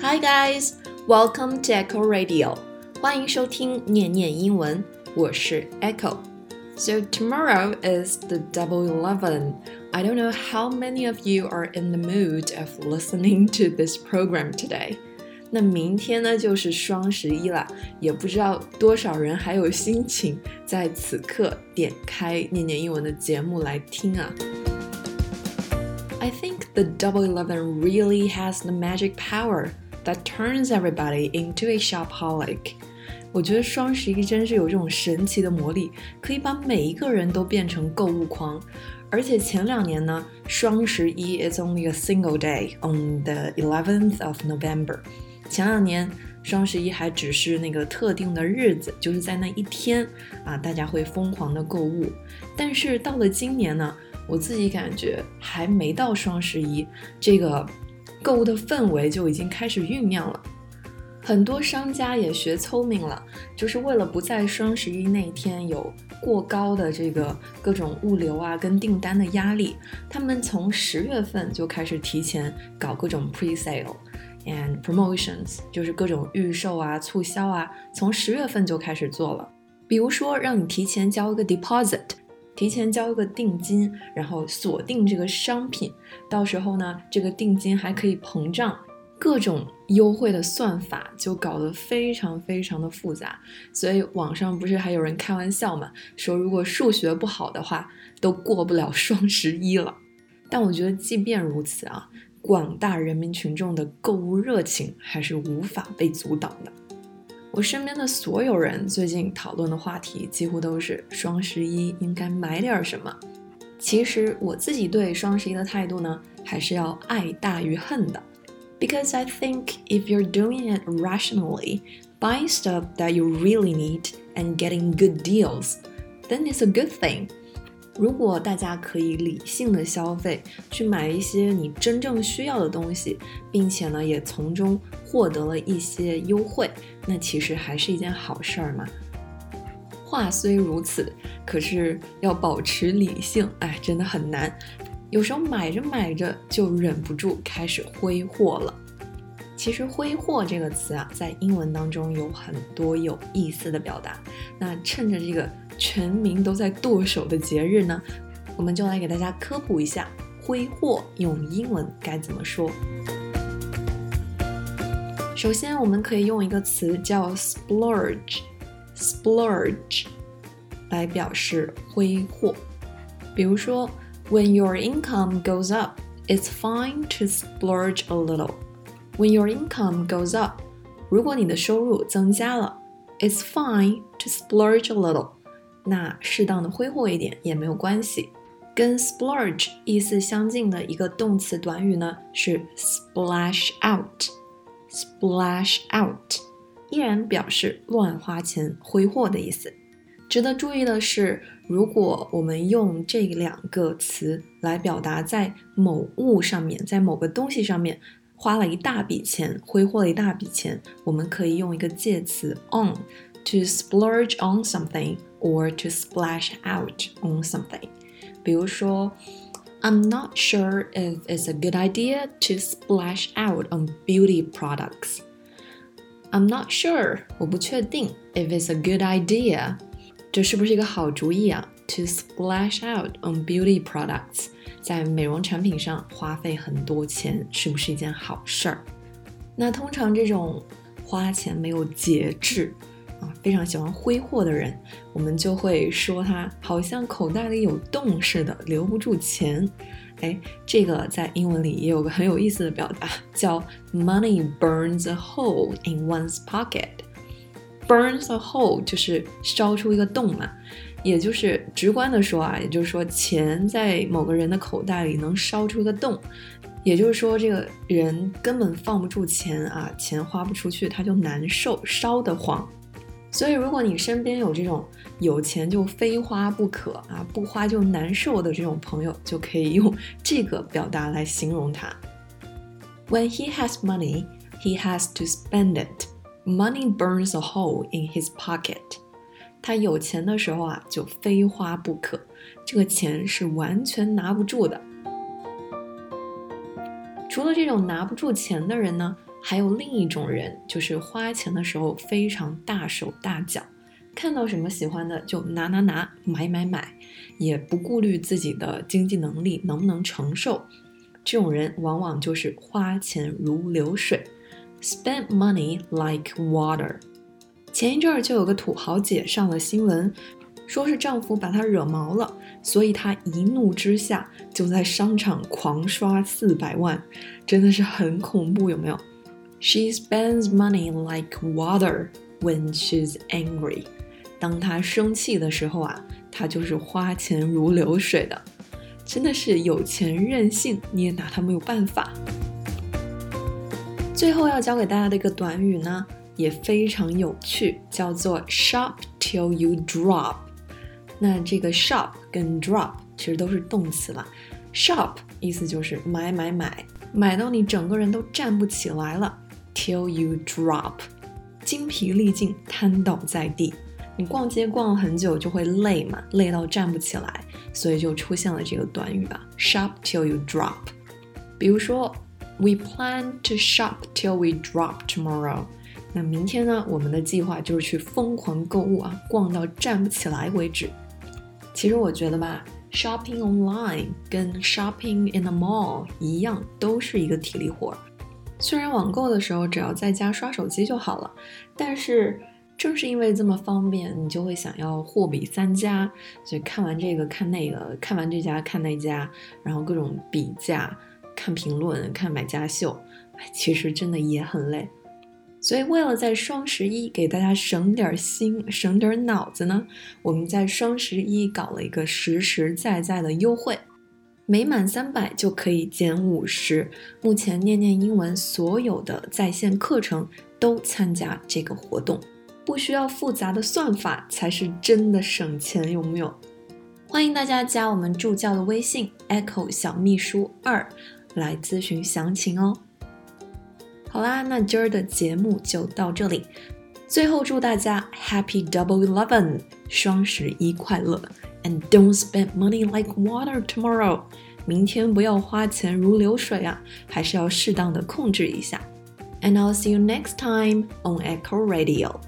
Hi guys, welcome to Echo Radio. 欢迎收听念念英文，我是 Echo。So tomorrow is the Double Eleven. I don't know how many of you are in the mood of listening to this program today. 那明天呢就是双十一了，也不知道多少人还有心情在此刻点开念念英文的节目来听啊。I think the Double Eleven really has the magic power That turns everybody into a shopaholic. 我觉得双十一真是有这种神奇的魔力，可以把每一个人都变成购物狂。而且前两年呢，双十一 is only a single day on the 11th of November。前两年双十一还只是那个特定的日子，就是在那一天啊，大家会疯狂的购物。但是到了今年呢，我自己感觉还没到双十一，这个购物的氛围就已经开始酝酿了。很多商家也学聪明了，就是为了不在双十一那天有过高的这个各种物流啊跟订单的压力，他们从十月份就开始提前搞各种 pre sale and promotions，就是各种预售啊促销啊，从十月份就开始做了。比如说让你提前交一个 deposit，提前交个定金，然后锁定这个商品，到时候呢这个定金还可以膨胀。各种优惠的算法就搞得非常非常的复杂，所以网上不是还有人开玩笑嘛，说如果数学不好的话，都过不了双十一了。但我觉得即便如此啊，广大人民群众的购物热情还是无法被阻挡的。我身边的所有人最近讨论的话题几乎都是双十一应该买点什么。其实我自己对双十一的态度呢，还是要爱大于恨的。Because I think if you're doing it rationally, buying stuff that you really need and getting good deals, then it's a good thing. 如果大家可以理性的消费，去买一些你真正需要的东西，并且呢也从中获得了一些优惠，那其实还是一件好事儿嘛。话虽如此，可是要保持理性，哎，真的很难。有时候买着买着就忍不住开始挥霍了。其实“挥霍”这个词啊，在英文当中有很多有意思的表达。那趁着这个全民都在剁手的节日呢，我们就来给大家科普一下“挥霍”用英文该怎么说。首先，我们可以用一个词叫 “splurge”，splurge 来表示挥霍。比如说。When your income goes up, it's fine to splurge a little. When your income goes up，如果你的收入增加了，it's fine to splurge a little。那适当的挥霍一点也没有关系。跟 splurge 意思相近的一个动词短语呢是 splash out。splash out 依然表示乱花钱、挥霍的意思。值得注意的是，如果我们用这两个词来表达在某物上面，在某个东西上面花了一大笔钱，挥霍了一大笔钱，我们可以用一个介词 on to splurge on something or to splash out on something。比如说，I'm not sure if it's a good idea to splash out on beauty products。I'm not sure，我不确定 if it's a good idea。这是不是一个好主意啊？To splash out on beauty products，在美容产品上花费很多钱，是不是一件好事儿？那通常这种花钱没有节制啊， 非常喜欢挥霍的人，我们就会说他好像口袋里有洞似的，留不住钱。哎，这个在英文里也有个很有意思的表达，叫 money burns a hole in one's pocket。Burns a hole 就是烧出一个洞嘛，也就是直观的说啊，也就是说钱在某个人的口袋里能烧出一个洞，也就是说这个人根本放不住钱啊，钱花不出去他就难受，烧得慌。所以如果你身边有这种有钱就非花不可啊，不花就难受的这种朋友，就可以用这个表达来形容他。When he has money, he has to spend it. Money burns a hole in his pocket。他有钱的时候啊，就非花不可，这个钱是完全拿不住的。除了这种拿不住钱的人呢，还有另一种人，就是花钱的时候非常大手大脚，看到什么喜欢的就拿拿拿，买买买，也不顾虑自己的经济能力能不能承受。这种人往往就是花钱如流水，spend money like water。前一阵儿就有个土豪姐上了新闻，说是丈夫把她惹毛了，所以她一怒之下就在商场狂刷四百万，真的是很恐怖，有没有？She spends money like water when she's angry。当她生气的时候啊，她就是花钱如流水的。真的是有钱任性，你也拿她没有办法。最后要教给大家的一个短语呢，也非常有趣，叫做 shop till you drop。那这个 shop 跟 drop 其实都是动词了。shop 意思就是买买买，买到你整个人都站不起来了，till you drop，精疲力尽，瘫倒在地。你逛街逛了很久就会累嘛，累到站不起来，所以就出现了这个短语吧，shop till you drop。比如说，We plan to shop till we drop tomorrow。那明天呢，我们的计划就是去疯狂购物啊，逛到站不起来为止。其实我觉得吧，shopping online 跟 shopping in the mall 一样，都是一个体力活。虽然网购的时候只要在家刷手机就好了，但是。正是因为这么方便，你就会想要货比三家，所以看完这个看那个，看完这家看那家，然后各种比价、看评论、看买家秀，其实真的也很累。所以为了在双十一给大家省点心、省点脑子呢，我们在双十一搞了一个实实在在的优惠，每满三百就可以减五十。目前念念英文所有的在线课程都参加这个活动。不需要复杂的算法才是真的省钱，有没有？欢迎大家加我们助教的微信 Echo 小秘书二来咨询详情哦。好啦，那今儿的节目就到这里。最后祝大家 Happy Double Eleven，双十一快乐！And don't spend money like water tomorrow，明天不要花钱如流水啊，还是要适当的控制一下。And I'll see you next time on Echo Radio。